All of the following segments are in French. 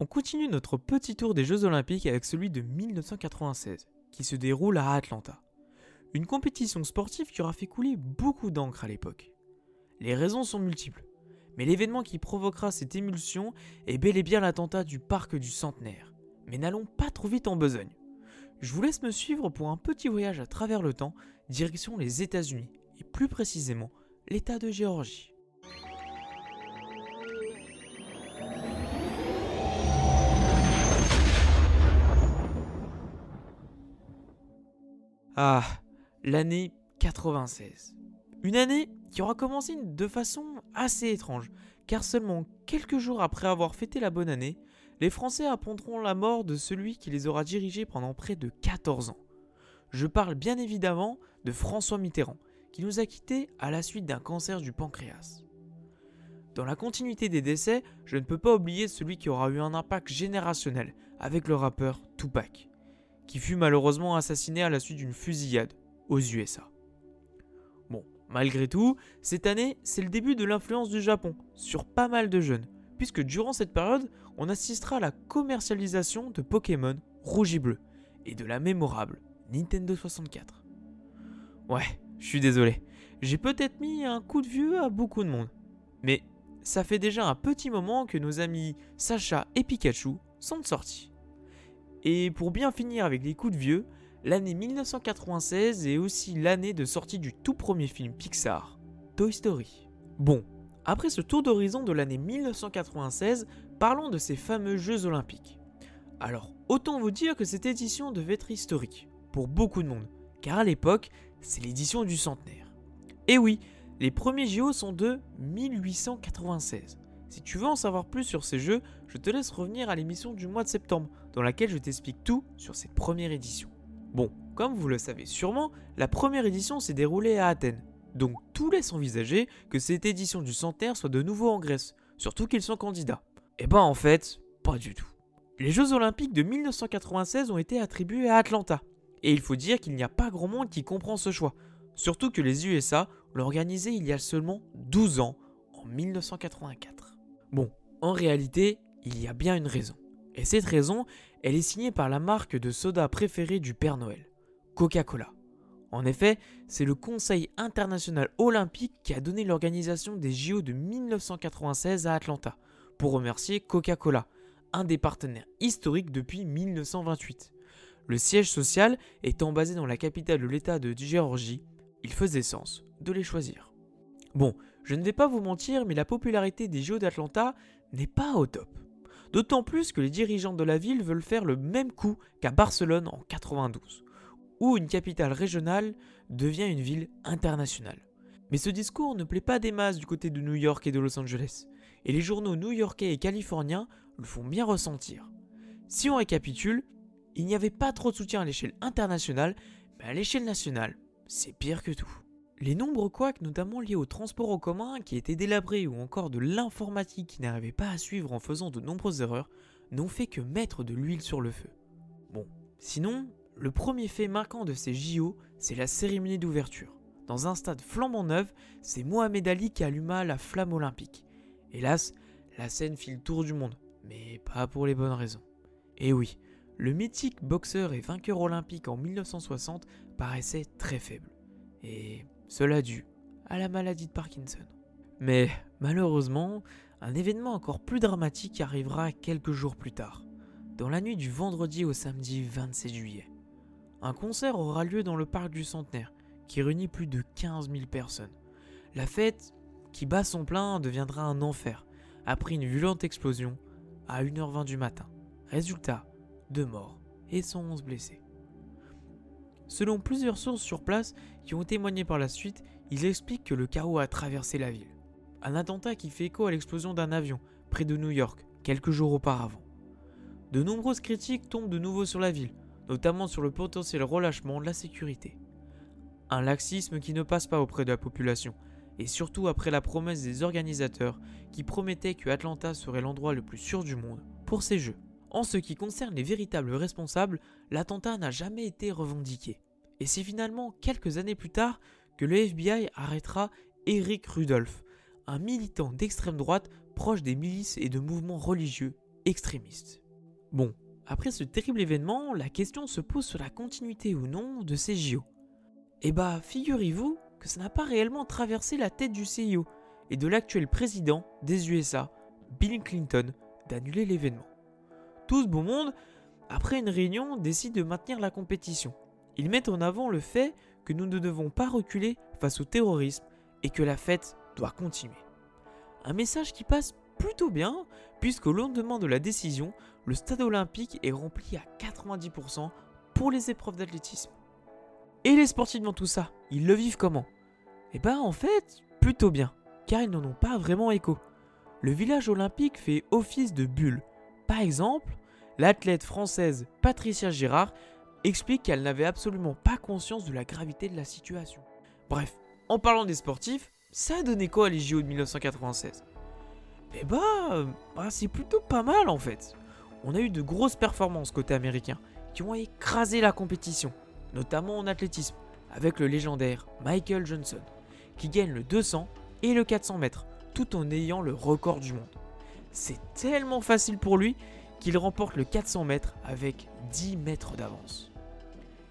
On continue notre petit tour des Jeux Olympiques avec celui de 1996, qui se déroule à Atlanta. Une compétition sportive qui aura fait couler beaucoup d'encre à l'époque. Les raisons sont multiples, mais l'événement qui provoquera cette émulsion est bel et bien l'attentat du parc du centenaire. Mais n'allons pas trop vite en besogne. Je vous laisse me suivre pour un petit voyage à travers le temps, direction les États-Unis, et plus précisément l'État de Géorgie. Ah, l'année 96. Une année qui aura commencé de façon assez étrange, car seulement quelques jours après avoir fêté la bonne année, les Français apprendront la mort de celui qui les aura dirigés pendant près de 14 ans. Je parle bien évidemment de François Mitterrand, qui nous a quittés à la suite d'un cancer du pancréas. Dans la continuité des décès, je ne peux pas oublier celui qui aura eu un impact générationnel avec le rappeur Tupac qui fut malheureusement assassiné à la suite d'une fusillade aux USA. Bon, malgré tout, cette année, c'est le début de l'influence du Japon sur pas mal de jeunes, puisque durant cette période, on assistera à la commercialisation de Pokémon rouge et bleu et de la mémorable Nintendo 64. Ouais, je suis désolé, j'ai peut-être mis un coup de vieux à beaucoup de monde, mais ça fait déjà un petit moment que nos amis Sacha et Pikachu sont sortis. Et pour bien finir avec les coups de vieux, l'année 1996 est aussi l'année de sortie du tout premier film Pixar, Toy Story. Bon, après ce tour d'horizon de l'année 1996, parlons de ces fameux Jeux olympiques. Alors, autant vous dire que cette édition devait être historique, pour beaucoup de monde, car à l'époque, c'est l'édition du centenaire. Et oui, les premiers JO sont de 1896. Si tu veux en savoir plus sur ces jeux, je te laisse revenir à l'émission du mois de septembre, dans laquelle je t'explique tout sur cette première édition. Bon, comme vous le savez sûrement, la première édition s'est déroulée à Athènes, donc tout laisse envisager que cette édition du centenaire soit de nouveau en Grèce, surtout qu'ils sont candidats. Eh ben en fait, pas du tout. Les Jeux Olympiques de 1996 ont été attribués à Atlanta, et il faut dire qu'il n'y a pas grand monde qui comprend ce choix, surtout que les USA l'ont organisé il y a seulement 12 ans, en 1984. Bon, en réalité, il y a bien une raison. Et cette raison, elle est signée par la marque de soda préférée du Père Noël, Coca-Cola. En effet, c'est le Conseil international olympique qui a donné l'organisation des JO de 1996 à Atlanta, pour remercier Coca-Cola, un des partenaires historiques depuis 1928. Le siège social étant basé dans la capitale de l'État de Géorgie, il faisait sens de les choisir. Bon, je ne vais pas vous mentir, mais la popularité des JO d'Atlanta n'est pas au top. D'autant plus que les dirigeants de la ville veulent faire le même coup qu'à Barcelone en 92, où une capitale régionale devient une ville internationale. Mais ce discours ne plaît pas des masses du côté de New York et de Los Angeles, et les journaux new-yorkais et californiens le font bien ressentir. Si on récapitule, il n'y avait pas trop de soutien à l'échelle internationale, mais à l'échelle nationale, c'est pire que tout. Les nombreux couacs, notamment liés au transport en commun qui étaient délabrés ou encore de l'informatique qui n'arrivait pas à suivre en faisant de nombreuses erreurs, n'ont fait que mettre de l'huile sur le feu. Bon, sinon, le premier fait marquant de ces JO, c'est la cérémonie d'ouverture. Dans un stade flambant neuf, c'est Mohamed Ali qui alluma la flamme olympique. Hélas, la scène fit le tour du monde, mais pas pour les bonnes raisons. Et oui, le mythique boxeur et vainqueur olympique en 1960 paraissait très faible. Et cela dû à la maladie de Parkinson. Mais malheureusement, un événement encore plus dramatique arrivera quelques jours plus tard, dans la nuit du vendredi au samedi 27 juillet. Un concert aura lieu dans le parc du Centenaire, qui réunit plus de 15 000 personnes. La fête, qui bat son plein, deviendra un enfer, après une violente explosion à 1h20 du matin. Résultat, deux morts et 111 blessés. Selon plusieurs sources sur place qui ont témoigné par la suite, ils expliquent que le chaos a traversé la ville. Un attentat qui fait écho à l'explosion d'un avion près de New York quelques jours auparavant. De nombreuses critiques tombent de nouveau sur la ville, notamment sur le potentiel relâchement de la sécurité. Un laxisme qui ne passe pas auprès de la population, et surtout après la promesse des organisateurs qui promettaient que Atlanta serait l'endroit le plus sûr du monde pour ces Jeux. En ce qui concerne les véritables responsables, l'attentat n'a jamais été revendiqué. Et c'est finalement quelques années plus tard que le FBI arrêtera Eric Rudolph, un militant d'extrême droite proche des milices et de mouvements religieux extrémistes. Bon, après ce terrible événement, la question se pose sur la continuité ou non de ces JO. Eh bah, figurez-vous que ça n'a pas réellement traversé la tête du CIO et de l'actuel président des USA, Bill Clinton, d'annuler l'événement. Tout ce beau monde, après une réunion, décide de maintenir la compétition. Ils mettent en avant le fait que nous ne devons pas reculer face au terrorisme et que la fête doit continuer. Un message qui passe plutôt bien, puisqu'au lendemain de la décision, le stade olympique est rempli à 90% pour les épreuves d'athlétisme. Et les sportifs dans tout ça, ils le vivent comment? Eh ben en fait, plutôt bien, car ils n'en ont pas vraiment écho. Le village olympique fait office de bulle. Par exemple, l'athlète française Patricia Girard explique qu'elle n'avait absolument pas conscience de la gravité de la situation. Bref, en parlant des sportifs, ça a donné quoi les JO de 1996 Eh bah, bah c'est plutôt pas mal en fait. On a eu de grosses performances côté américain qui ont écrasé la compétition, notamment en athlétisme, avec le légendaire Michael Johnson, qui gagne le 200 et le 400 mètres, tout en ayant le record du monde. C'est tellement facile pour lui qu'il remporte le 400 mètres avec 10 mètres d'avance.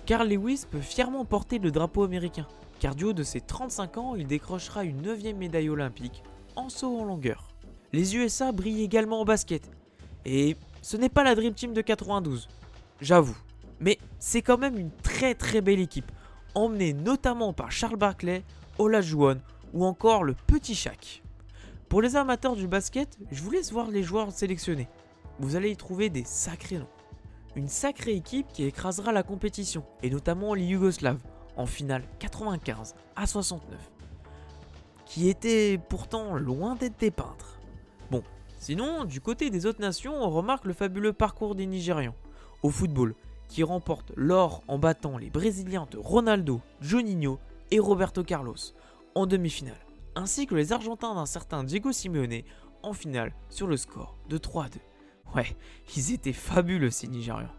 Carl Lewis peut fièrement porter le drapeau américain, car du haut de ses 35 ans, il décrochera une 9 médaille olympique en saut en longueur. Les USA brillent également en basket, et ce n'est pas la Dream Team de 92, j'avoue, mais c'est quand même une très très belle équipe, emmenée notamment par Charles Barkley, Olajuwon ou encore le Petit Shaq. Pour les amateurs du basket, je vous laisse voir les joueurs sélectionnés. Vous allez y trouver des sacrés noms une sacrée équipe qui écrasera la compétition, et notamment les Yougoslaves, en finale 95 à 69, qui étaient pourtant loin d'être des peintres. Bon, sinon, du côté des autres nations, on remarque le fabuleux parcours des Nigérians, au football, qui remportent l'or en battant les Brésiliens de Ronaldo, Juninho et Roberto Carlos en demi-finale, ainsi que les Argentins d'un certain Diego Simeone en finale sur le score de 3 2. Ouais, ils étaient fabuleux ces Nigérians.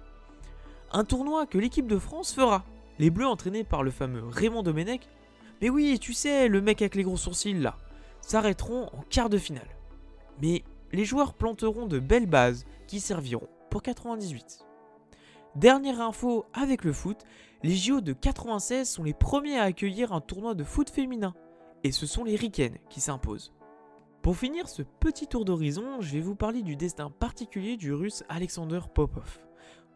Un tournoi que l'équipe de France fera. Les Bleus entraînés par le fameux Raymond Domenech. Mais oui, tu sais, le mec avec les gros sourcils là. S'arrêteront en quart de finale. Mais les joueurs planteront de belles bases qui serviront pour 98. Dernière info avec le foot, les JO de 96 sont les premiers à accueillir un tournoi de foot féminin. Et ce sont les Riken qui s'imposent. Pour finir ce petit tour d'horizon, je vais vous parler du destin particulier du russe Alexander Popov.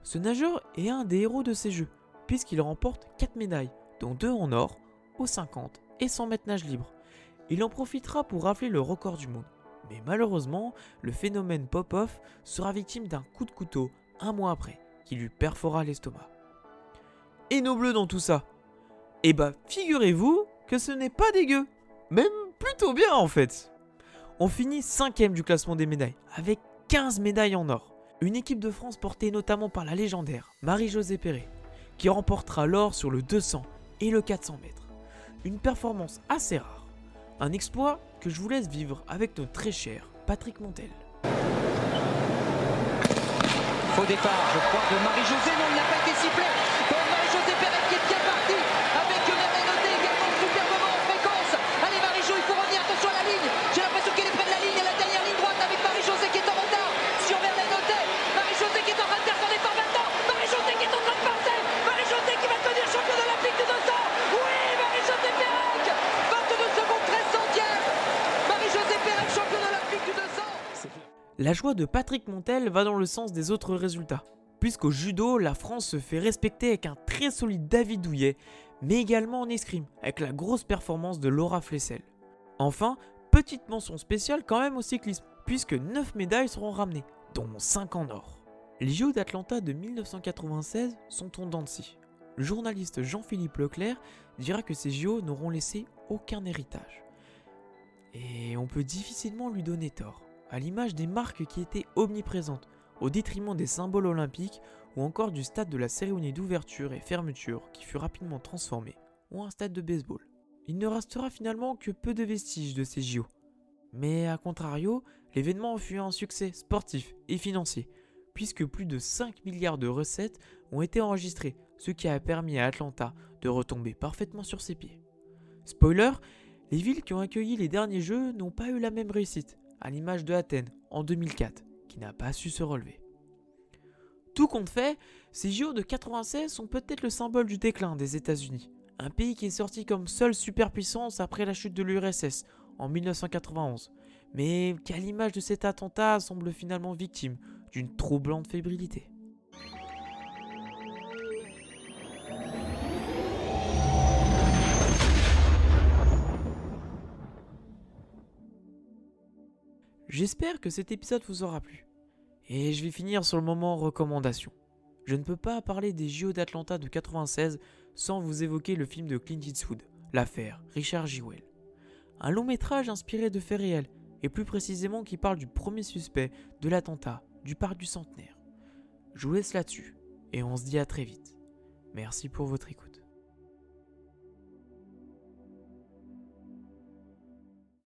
Ce nageur est un des héros de ces jeux, puisqu'il remporte 4 médailles, dont 2 en or, aux 50 et 100 mètres nage libre. Il en profitera pour rafler le record du monde. Mais malheureusement, le phénomène Popov sera victime d'un coup de couteau un mois après, qui lui perfora l'estomac. Et nos bleus dans tout ça? Eh bah, figurez-vous que ce n'est pas dégueu Même plutôt bien en fait on finit 5 du classement des médailles, avec 15 médailles en or. Une équipe de France portée notamment par la légendaire Marie-Josée Perret, qui remportera l'or sur le 200 et le 400 mètres. Une performance assez rare. Un exploit que je vous laisse vivre avec notre très cher Patrick Montel. Au départ, je crois, de Marie-Josée, non, il n'a pas été sifflé. La joie de Patrick Montel va dans le sens des autres résultats, puisqu'au judo, la France se fait respecter avec un très solide David Douillet, mais également en escrime, avec la grosse performance de Laura Flessel. Enfin, petite mention spéciale quand même au cyclisme, puisque 9 médailles seront ramenées, dont 5 en or. Les JO d'Atlanta de 1996 sont en scie. Le journaliste Jean-Philippe Leclerc dira que ces JO n'auront laissé aucun héritage. Et on peut difficilement lui donner tort à l'image des marques qui étaient omniprésentes, au détriment des symboles olympiques ou encore du stade de la cérémonie d'ouverture et fermeture qui fut rapidement transformé en un stade de baseball. Il ne restera finalement que peu de vestiges de ces JO. Mais à contrario, l'événement fut un succès sportif et financier, puisque plus de 5 milliards de recettes ont été enregistrées, ce qui a permis à Atlanta de retomber parfaitement sur ses pieds. Spoiler, les villes qui ont accueilli les derniers jeux n'ont pas eu la même réussite, à l'image de Athènes en 2004 qui n'a pas su se relever. Tout compte fait, ces JO de 96 sont peut-être le symbole du déclin des États-Unis, un pays qui est sorti comme seule superpuissance après la chute de l'URSS en 1991, mais qui à l'image de cet attentat semble finalement victime d'une troublante fébrilité. J'espère que cet épisode vous aura plu. Et je vais finir sur le moment recommandation. Je ne peux pas parler des JO d'Atlanta de 96 sans vous évoquer le film de Clint Eastwood, L'affaire, Richard Jewell. Un long métrage inspiré de faits réels, et plus précisément qui parle du premier suspect de l'attentat du parc du centenaire. Je vous laisse là-dessus, et on se dit à très vite. Merci pour votre écoute.